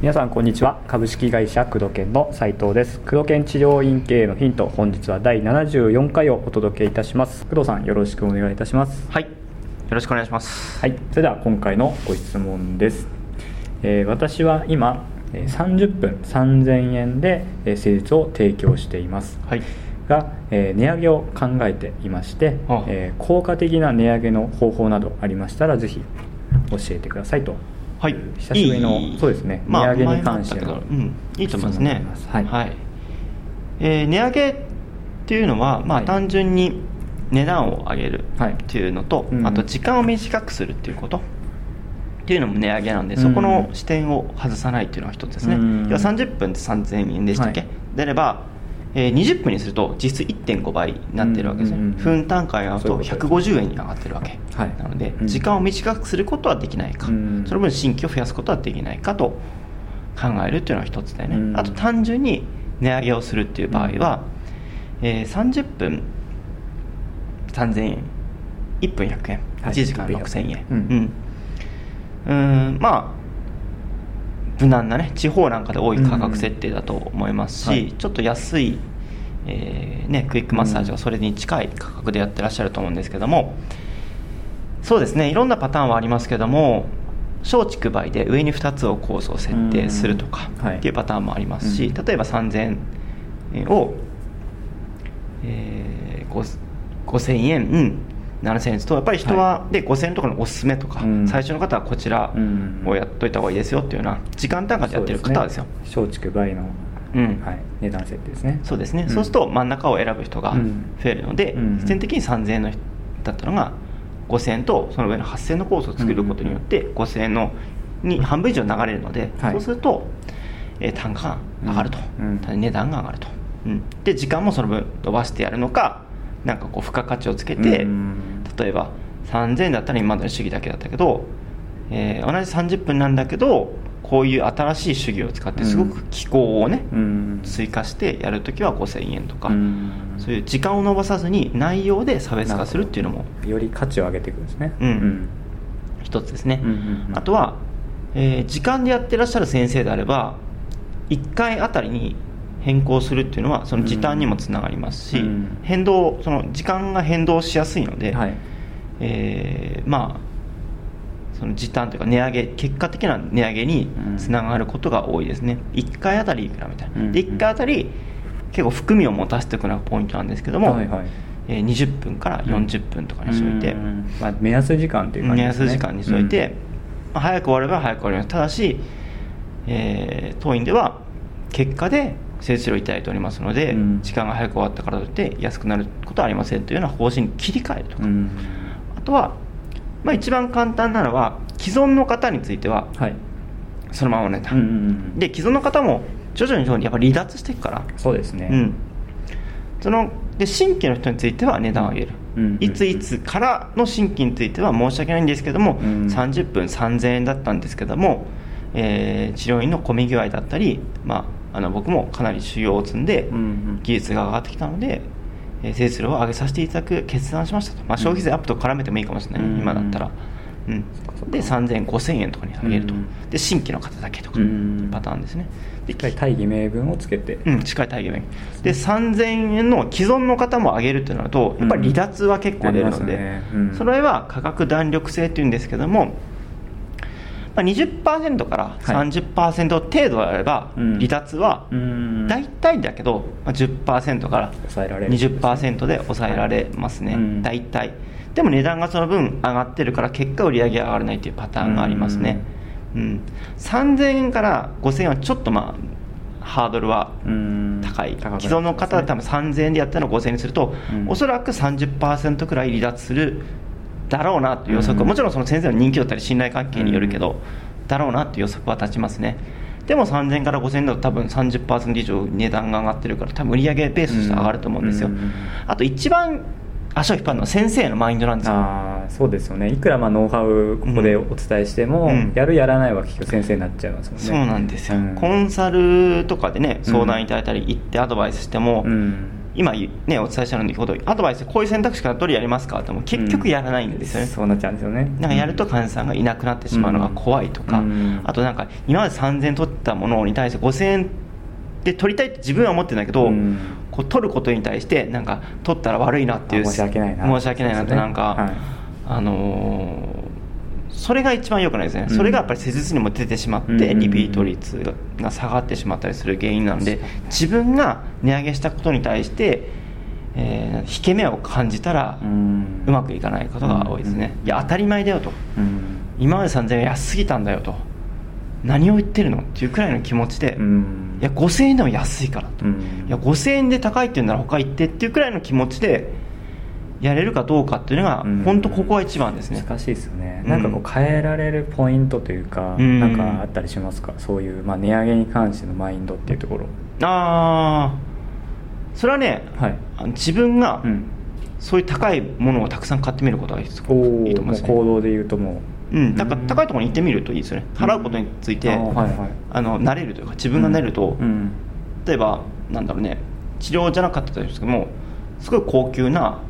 皆さんこんにちは。株式会社工藤研の斉藤です。工藤研治療院経営のヒント本日は第74回をお届けいたします。工藤さんよろしくお願いいたします。はい。よろしくお願いします。はい。それでは今回のご質問です、えー私は今えー30分3000円でえー施術を提供しています。はいが、えー値上げを考えていましてえー効果的な値上げの方法などありましたらぜひ教えてくださいと。はい。久しぶりのいい。そうですねまあ値上げに関してのうん、いいと思いますね。質問になります。はい。えー値上げっていうのは、まあはい単純に値段を上げるはい。っていうのと、うん。あと時間を短くするっていうことっていうのも値上げなんで、うん。そこの視点を外さないっていうのが一つですね、うん。要は30分で3000円でしたっけ、はい。であれば、えー20分にすると実質1.5倍になってるわけですね、うんうんうん分単価が合うとそういうことです150円に上がってるわけ、はい。なので、うん。時間を短くすることはできないか、うん。その分新規を増やすことはできないかと考えるっていうのが一つだよね、うん。あと単純に値上げをするっていう場合は、えー30分3000円。1分100円。はい。1時間1分100 6000円。うん。うんまあ無難なね地方なんかで多い価格設定だと思いますし、はい。ちょっと安い、えーね、クイックマッサージはそれに近い価格でやってらっしゃると思うんですけどもそうですねいろんなパターンはありますけども小畜梅で上に2つをコースを設定するとかうんはい。っていうパターンもありますし、うん。例えば3000円を、えー、5 5000円、うん、7000円とやっぱり人は、で5000円とかのおすすめとか、うん。最初の方はこちらをやっといた方がいいですよっていうような時間単価でやってる方はですよ松竹梅の、うん。はい、値段設定ですね。そうですね、ん。そうすると真ん中を選ぶ人がうん。増えるので、うん。必然的に3000円の人だったのが5000円とその上の8000円のコースを作ることによって5000円のに半分以上流れるので、はい。そうすると、えー単価が上がると、うん。値段が上がると、うん。で時間もその分伸ばしてやるのかなんかこう付加価値をつけて、うん例えば3000円だったら今までの主義だけだったけど、えー同じ30分なんだけどこういう新しい主義を使ってすごく気候をね、うん。追加してやるときは5000円とか、うん。そういう時間を延ばさずに内容で差別化するっていうのもより価値を上げていくんですね。うん。一つですね、うんうんうん。あとは、えー時間でやってらっしゃる先生であれば1回あたりに変更するっていうのはその時短にもつながりますし、うん。変動その時間が変動しやすいので、はい。えーまあその時短というか値上げ結果的な値上げにつながることが多いですね、1回あたりいくらみたいな、うん。で1回あたり結構含みを持たせていくのがポイントなんですけども、はいはい。えー20分から40分とかにしておいて、うん。まあ、目安時間という感じ目ですね。安時間にしておいて、まあ早く終われば早く終わりますただし、えー当院では結果で施術料をいただいておりますので、うん。時間が早く終わったからといって安くなることはありませんというような方針に切り替えるとか、うん、うんあとは、まあ、一番簡単なのは既存の方についてははい。そのままの値段、うんうんうんで既存の方も徐々に徐々にやっぱり離脱していくから、そうですね、うん、そので新規の人については値段を上げる、うんうんいついつからの新規については申し訳ないんですけども、うん。30分3000円だったんですけども、えー治療院の混み具合だったり、まあ、あの僕もかなり修行を積んでうんうん。技術が上がってきたので、えー、施術料を上げさせていただく決断をしましたと、まあ、消費税アップと絡めてもいいかもしれない、うん。今だったら。うん。で3000円5000円とかに上げると、うんで新規の方だけとか、うんパターンですね。で一回大義名分をつけて、うん、近い大義名で3000円の既存の方も上げるってなるとやっぱり離脱は結構出るので、ね。うん。それは価格弾力性っていうんですけども、まあ、20%からはい。30%程度であればうん。離脱はうん。大体だけど、まあ、10%から抑えられる20%で抑えられますね、大体。でも値段がその分上がってるから結果売り上げが上がらないっていうパターンがありますね、うん、3000円から5000円はちょっとまあハードルはうん。高い、ね。既存の方は多分3000円でやったのを5000円にすると、うん。おそらく30%くらい離脱するだろうなという予測、うん。もちろんその先生の人気だったり信頼関係によるけど、だろうなという予測は立ちますね。でも3000円から5000円だと多分30%以上値段が上がってるから多分売上ベースとして上がると思うんですよ、うんあと一番足を引っ張るのは先生のマインドなんですよ。ああそうですよね。いくらまあノウハウここでお伝えしても、うん。やるやらないは結局先生になっちゃいますもんね。そうなんですよ、うん。コンサルとかでね相談いただいたり行ってアドバイスしても、うん今、ね、お伝えしたのにほどアドバイスこういう選択肢からどれやりますか？っても結局やらないんですよね、そうなっちゃうんですよね。なんかやると患者さんがいなくなってしまうのが怖いとか、うん。あとなんか今まで3000円取ったものに対して5000円で取りたいって自分は思ってるんだけど、うん。こう取ることに対してなんか取ったら悪いなっていうあ申し訳ないな。申し訳ないなってなんか、はい。あのーそれが一番良くないですね、うん。それがやっぱり施術にも出てしまって、リピート率が下がってしまったりする原因なので自分が値上げしたことに対して、えー引け目を感じたら、ううんまくいかないことが多いですね、いや当たり前だよと。うん。今まで3000円安すぎたんだよと。何を言ってるのっていうくらいの気持ちで、うん。いや5000円でも安いからと、うん。いや5000円で高いって言うなら他行ってっていうくらいの気持ちでやれるかどうかっていうのが、うん。本当ここが一番ですね。難しいですよね、うん。なんかこう変えられるポイントというか、うん。なんかあったりしますか？そういう、まあ、値上げに関してのマインドっていうところ。ああそれはね、はい。自分がうん。そういう高いものをたくさん買ってみることがいいと思いますね。行動で言うともう。ん、だから高いところに行ってみるといいですよね。払うことについて、はいはい。あの慣れるというか自分が慣れると、うん。例えばなんだろうね治療じゃなかったとしてもすごい高級な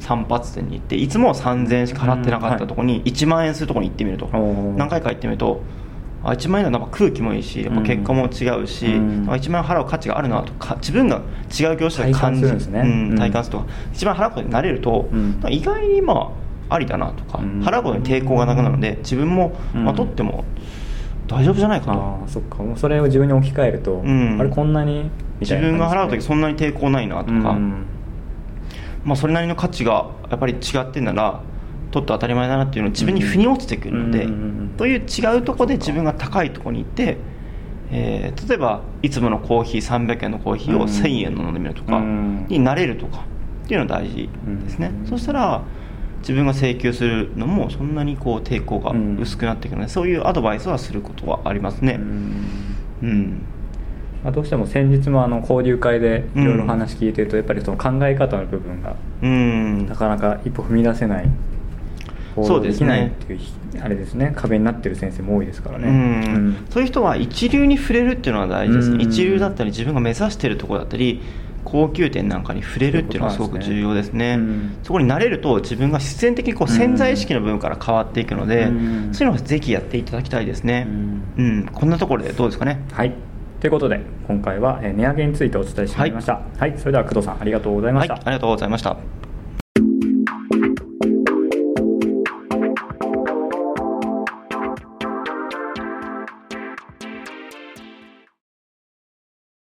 散髪店に行っていつも3000円しか払ってなかったところに1万円するところに行ってみると、何回か行ってみるとあ1万円だなんか空気もいいしやっぱ結果も違うし、うん。あ1万円払う価値があるなとか自分が違う業者で感じ体感するんですね。うんうん。体感するとか1万円払うことになれると、うん。意外にまあありだなとか、うん。払うことに抵抗がなくなるので自分もうんまとっても大丈夫じゃないかと。ああそっか。もうそれを自分に置き換えると、うん。あれこんなに？みた自分が払う時時そんなに抵抗ないなとか、うんまあ、それなりの価値がやっぱり違ってんなら取って当たり前だなっていうのを自分に腑に落ちてくるので、という違うところで自分が高いところに行って、えー例えばいつものコーヒー300円のコーヒーをうん。1000円の飲んでみるとかうん。になれるとかっていうのが大事ですね、うん。そしたら自分が請求するのもそんなにこう抵抗が薄くなっていくので、そういうアドバイスはすることはありますね。うん。うんまあ、どうしても先日もあの交流会でいろいろ話聞いてると、やっぱりその考え方の部分がうん。なかなか一歩踏み出せないそうできないっていうあれですね。壁になってる先生も多いですからね、うん。そういう人は一流に触れるっていうのは大事ですね、うん。一流だったり自分が目指しているところだったり高級店なんかに触れるっていうのはすごく重要ですね。ね。うん。そこに慣れると自分が必然的にこう潜在意識の部分から変わっていくので、うん。そういうのをぜひやっていただきたいですね。うん、こんなところでどうですかね？はいということで今回はえー値上げについてお伝えしてまいりました。はい、それでは工藤さんありがとうございました、はい。ありがとうございました